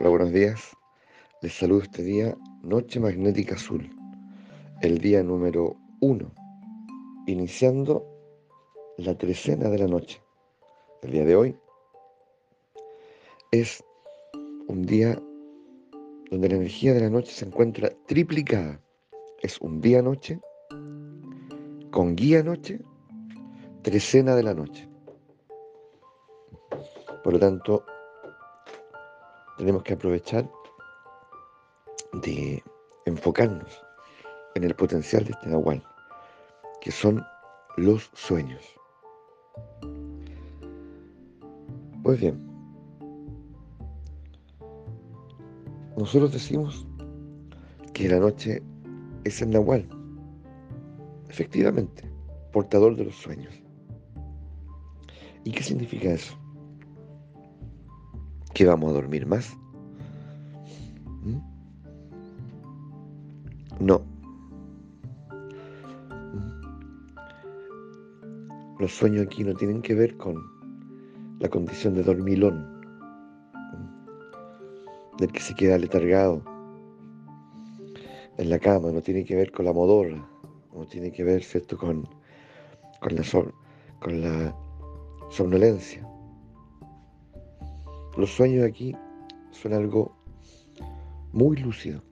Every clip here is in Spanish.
Hola, buenos días. Les saludo este día, Noche Magnética Azul, el día número uno, iniciando la trecena de la noche. El día de hoy es un día donde la energía de la noche se encuentra triplicada. Es un día-noche con guía-noche, trecena de la noche. Por lo tanto, tenemos que aprovechar de enfocarnos en el potencial de este Nahual, que son los sueños. Pues bien, nosotros decimos que la noche es el Nahual, efectivamente, portador de los sueños. ¿Y qué significa eso? Que vamos a dormir más. ¿Mm? No. ¿Mm? Los sueños aquí no tienen que ver con la condición de dormilón, ¿Mm? del que se queda letargado en la cama, no tiene que ver con la modorra, no tiene que ver, ¿cierto?, con, con, la, con la somnolencia. Los sueños aquí son algo muy lúcido.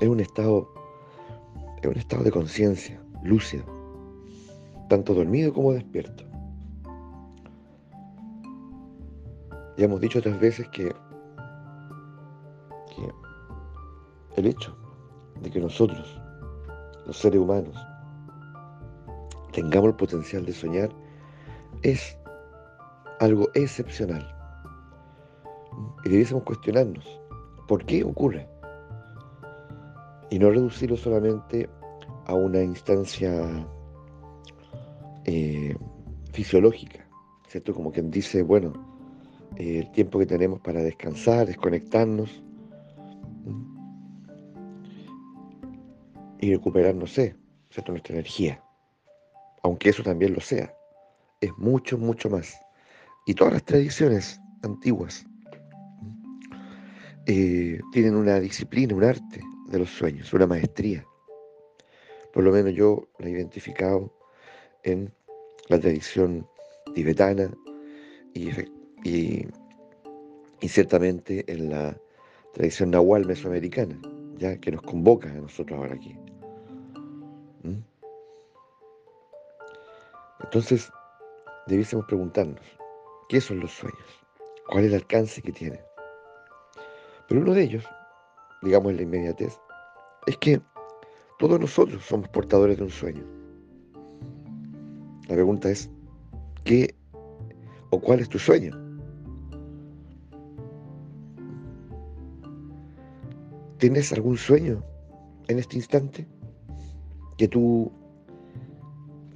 Es un estado, es un estado de conciencia, lúcido, tanto dormido como despierto. Ya hemos dicho otras veces que, que el hecho de que nosotros, los seres humanos, tengamos el potencial de soñar es algo excepcional. Y debiésemos cuestionarnos, ¿por qué ocurre? Y no reducirlo solamente a una instancia eh, fisiológica, ¿cierto? Como quien dice, bueno, eh, el tiempo que tenemos para descansar, desconectarnos y recuperar, no nuestra energía. Aunque eso también lo sea, es mucho, mucho más y todas las tradiciones antiguas eh, tienen una disciplina, un arte de los sueños, una maestría. Por lo menos yo la he identificado en la tradición tibetana y, y, ciertamente en la tradición nahual mesoamericana, ya que nos convoca a nosotros ahora aquí. ¿Mm? Entonces, debiésemos preguntarnos, ¿Qué son los sueños? ¿Cuál es el alcance que tienen? Pero uno de ellos, digamos en la inmediatez, es que todos nosotros somos portadores de un sueño. La pregunta es, ¿qué o cuál es tu sueño? ¿Tienes algún sueño en este instante? Que tú,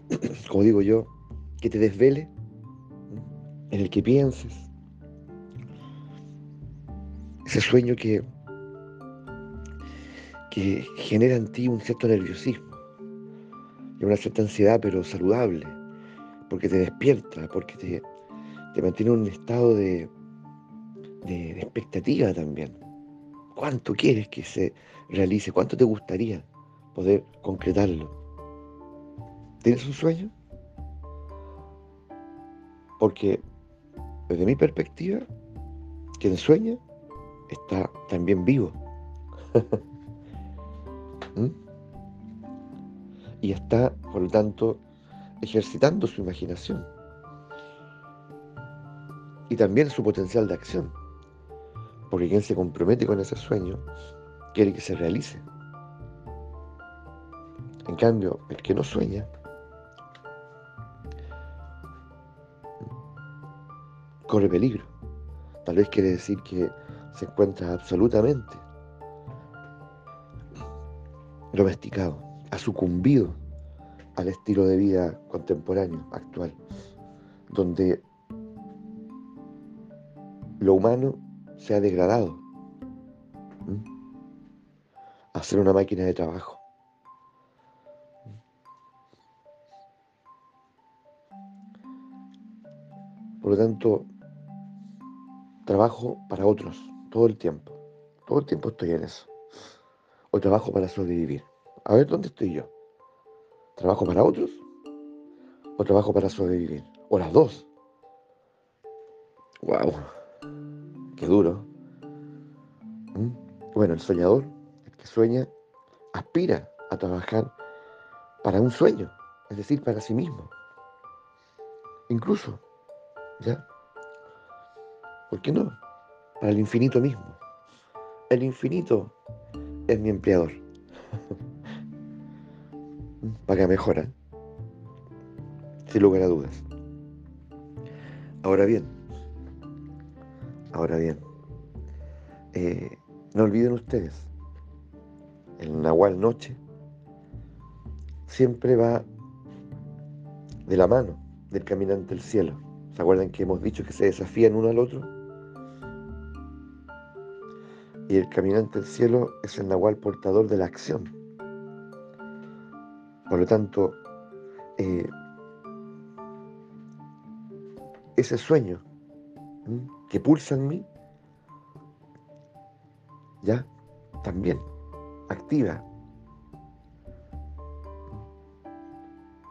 como digo yo, que te desvele en el que pienses. Ese sueño que, que genera en ti un cierto nerviosismo y una cierta ansiedad, pero saludable, porque te despierta, porque te, te mantiene en un estado de, de, expectativa también. ¿Cuánto quieres que se realice? ¿Cuánto te gustaría poder concretarlo? ¿Tienes un sueño? Porque desde mi perspectiva, quien sueña está también vivo. ¿Mm? Y está, por lo tanto, ejercitando su imaginación. Y también su potencial de acción. Porque quien se compromete con ese sueño quiere que se realice. En cambio, el que no sueña corre peligro. Tal vez quiere decir que se encuentra absolutamente domesticado, ha sucumbido al estilo de vida contemporáneo, actual, donde lo humano se ha degradado a ser una máquina de trabajo. Por lo tanto, trabajo para otros todo el tiempo. Todo el tiempo estoy en eso. O trabajo para sobrevivir. A ver, ¿dónde estoy yo? ¿Trabajo para otros? ¿O trabajo para sobrevivir? O las dos. ¡Wow! ¡Qué duro! ¿Mm? Bueno, el soñador, el que sueña, aspira a trabajar para un sueño, es decir, para sí mismo. Incluso, ¿ya? ¿Por qué no? Para el infinito mismo. El infinito es mi empleador. Paga mejora, sin lugar a dudas. Ahora bien, ahora bien, eh, no olviden ustedes, el Nahual Noche siempre va de la mano del caminante del cielo. ¿Se acuerdan que hemos dicho que se desafían uno al otro? Y el caminante del cielo es el nahual portador de la acción. Por lo tanto, eh, ese sueño que pulsa en mí, ya también activa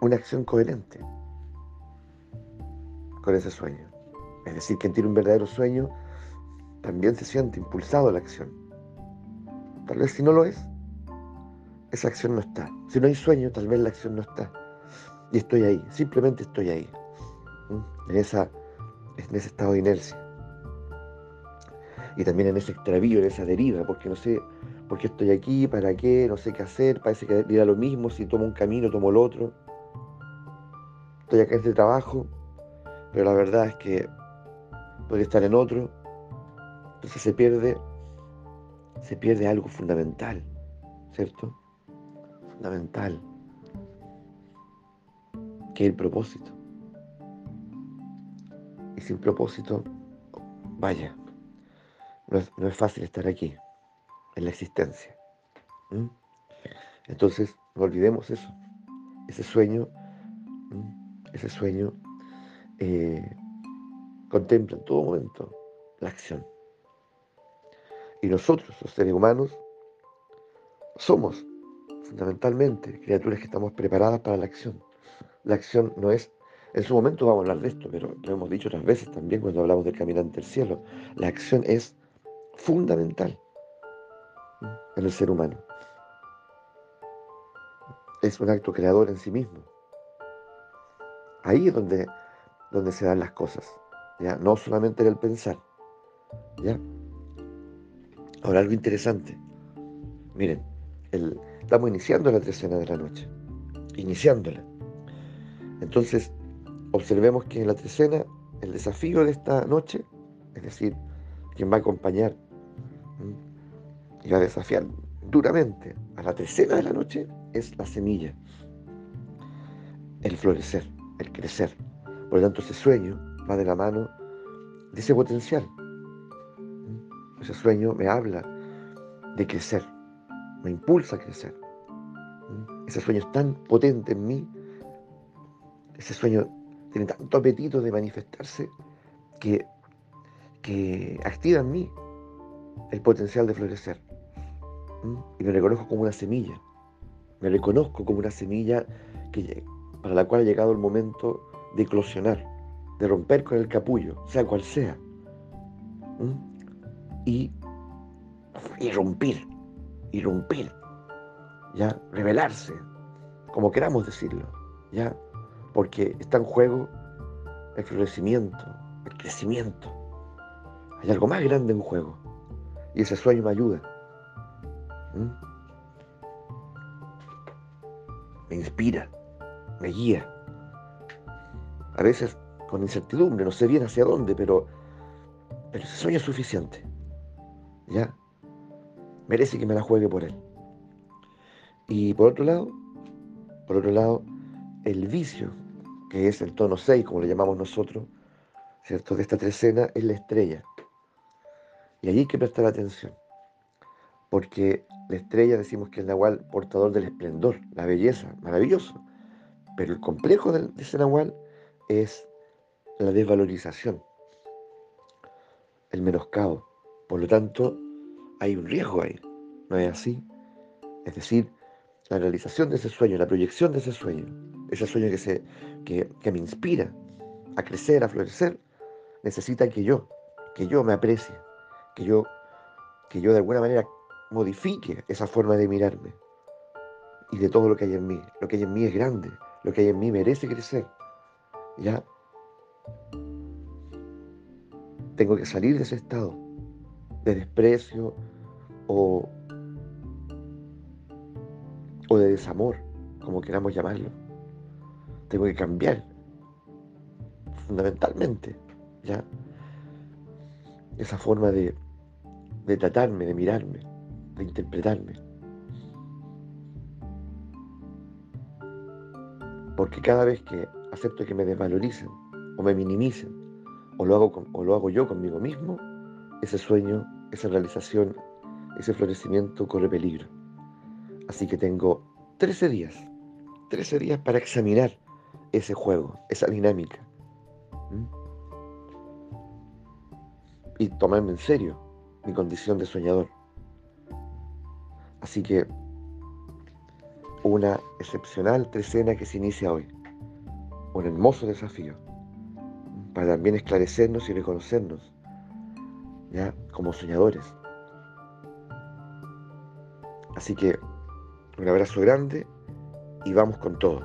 una acción coherente con ese sueño. Es decir, quien tiene un verdadero sueño también se siente impulsado a la acción. Tal vez si no lo es, esa acción no está. Si no hay sueño, tal vez la acción no está. Y estoy ahí, simplemente estoy ahí, en, esa, en ese estado de inercia. Y también en ese extravío, en esa deriva, porque no sé por qué estoy aquí, para qué, no sé qué hacer, parece que dirá lo mismo, si tomo un camino, tomo el otro. Estoy acá en este trabajo, pero la verdad es que podría estar en otro, entonces se pierde, se pierde algo fundamental, ¿cierto? Fundamental, que es el propósito. Y sin propósito, vaya, no es, fácil estar aquí, en la existencia. Entonces, no olvidemos eso, ese sueño, ese sueño eh, contempla en todo momento la acción. Y nosotros, los seres humanos, somos fundamentalmente criaturas que estamos preparadas para la acción. La acción no es, en su momento vamos a hablar de esto, pero lo hemos dicho otras veces también cuando hablamos del caminante del cielo. La acción es fundamental en el ser humano. Es un acto creador en sí mismo. Ahí es donde, donde se dan las cosas. ¿ya? No solamente en el pensar. ¿ya? Ahora algo interesante. Miren, estamos iniciando la trecena de la noche. Iniciándola. Entonces, observemos que en la trecena, el desafío de esta noche, es decir, quien va a acompañar y va a desafiar duramente a la trecena de la noche, es la semilla. El florecer, el crecer. Por lo tanto, ese sueño va de la mano de ese potencial ese sueño me habla de crecer, me impulsa a crecer. ¿Mm? Ese sueño es tan potente en mí, ese sueño tiene tanto apetito de manifestarse que, que activa en mí el potencial de florecer. ¿Mm? Y me reconozco como una semilla. Me reconozco como una semilla que, para la cual ha llegado el momento de eclosionar, de romper con el capullo, sea cual sea. ¿Mm? Y irrumpir, irrumpir, ya, revelarse, como queramos decirlo, ya, porque está en juego el florecimiento, el crecimiento. Hay algo más grande en juego y ese sueño me ayuda. Me inspira, me guía. A veces con incertidumbre, no sé bien hacia dónde, pero, pero ese sueño es suficiente. ¿Ya? Merece que me la juegue por él. Y por otro lado, por otro lado, el vicio, que es el tono 6, como le llamamos nosotros, ¿cierto? De esta trecena, es la estrella. Y allí hay que prestar atención, porque la estrella decimos que es el nahual portador del esplendor, la belleza, maravilloso. Pero el complejo de ese nahual es la desvalorización. el menoscabo. Por lo tanto, hay un riesgo ahí. ¿No es así? Es decir, la realización de ese sueño, la proyección de ese sueño, ese sueño que, se, que, que me inspira a crecer, a florecer, necesita que yo, que yo me aprecie, que yo, que yo de alguna manera modifique esa forma de mirarme y de todo lo que hay en mí. Lo que hay en mí es grande, lo que hay en mí merece crecer. ¿Ya? Tengo que salir de ese estado de desprecio o, o de desamor, como queramos llamarlo. Tengo que cambiar, fundamentalmente, ¿ya? Esa forma de, de tratarme, de mirarme, de interpretarme. Porque cada vez que acepto que me desvaloricen o me minimicen, o lo hago, o lo hago yo conmigo mismo, ese sueño, esa realización, ese florecimiento corre peligro. Así que tengo 13 días, 13 días para examinar ese juego, esa dinámica. Y tomarme en serio mi condición de soñador. Así que una excepcional trecena que se inicia hoy. Un hermoso desafío para también esclarecernos y reconocernos como soñadores. Así que un abrazo grande y vamos con todo.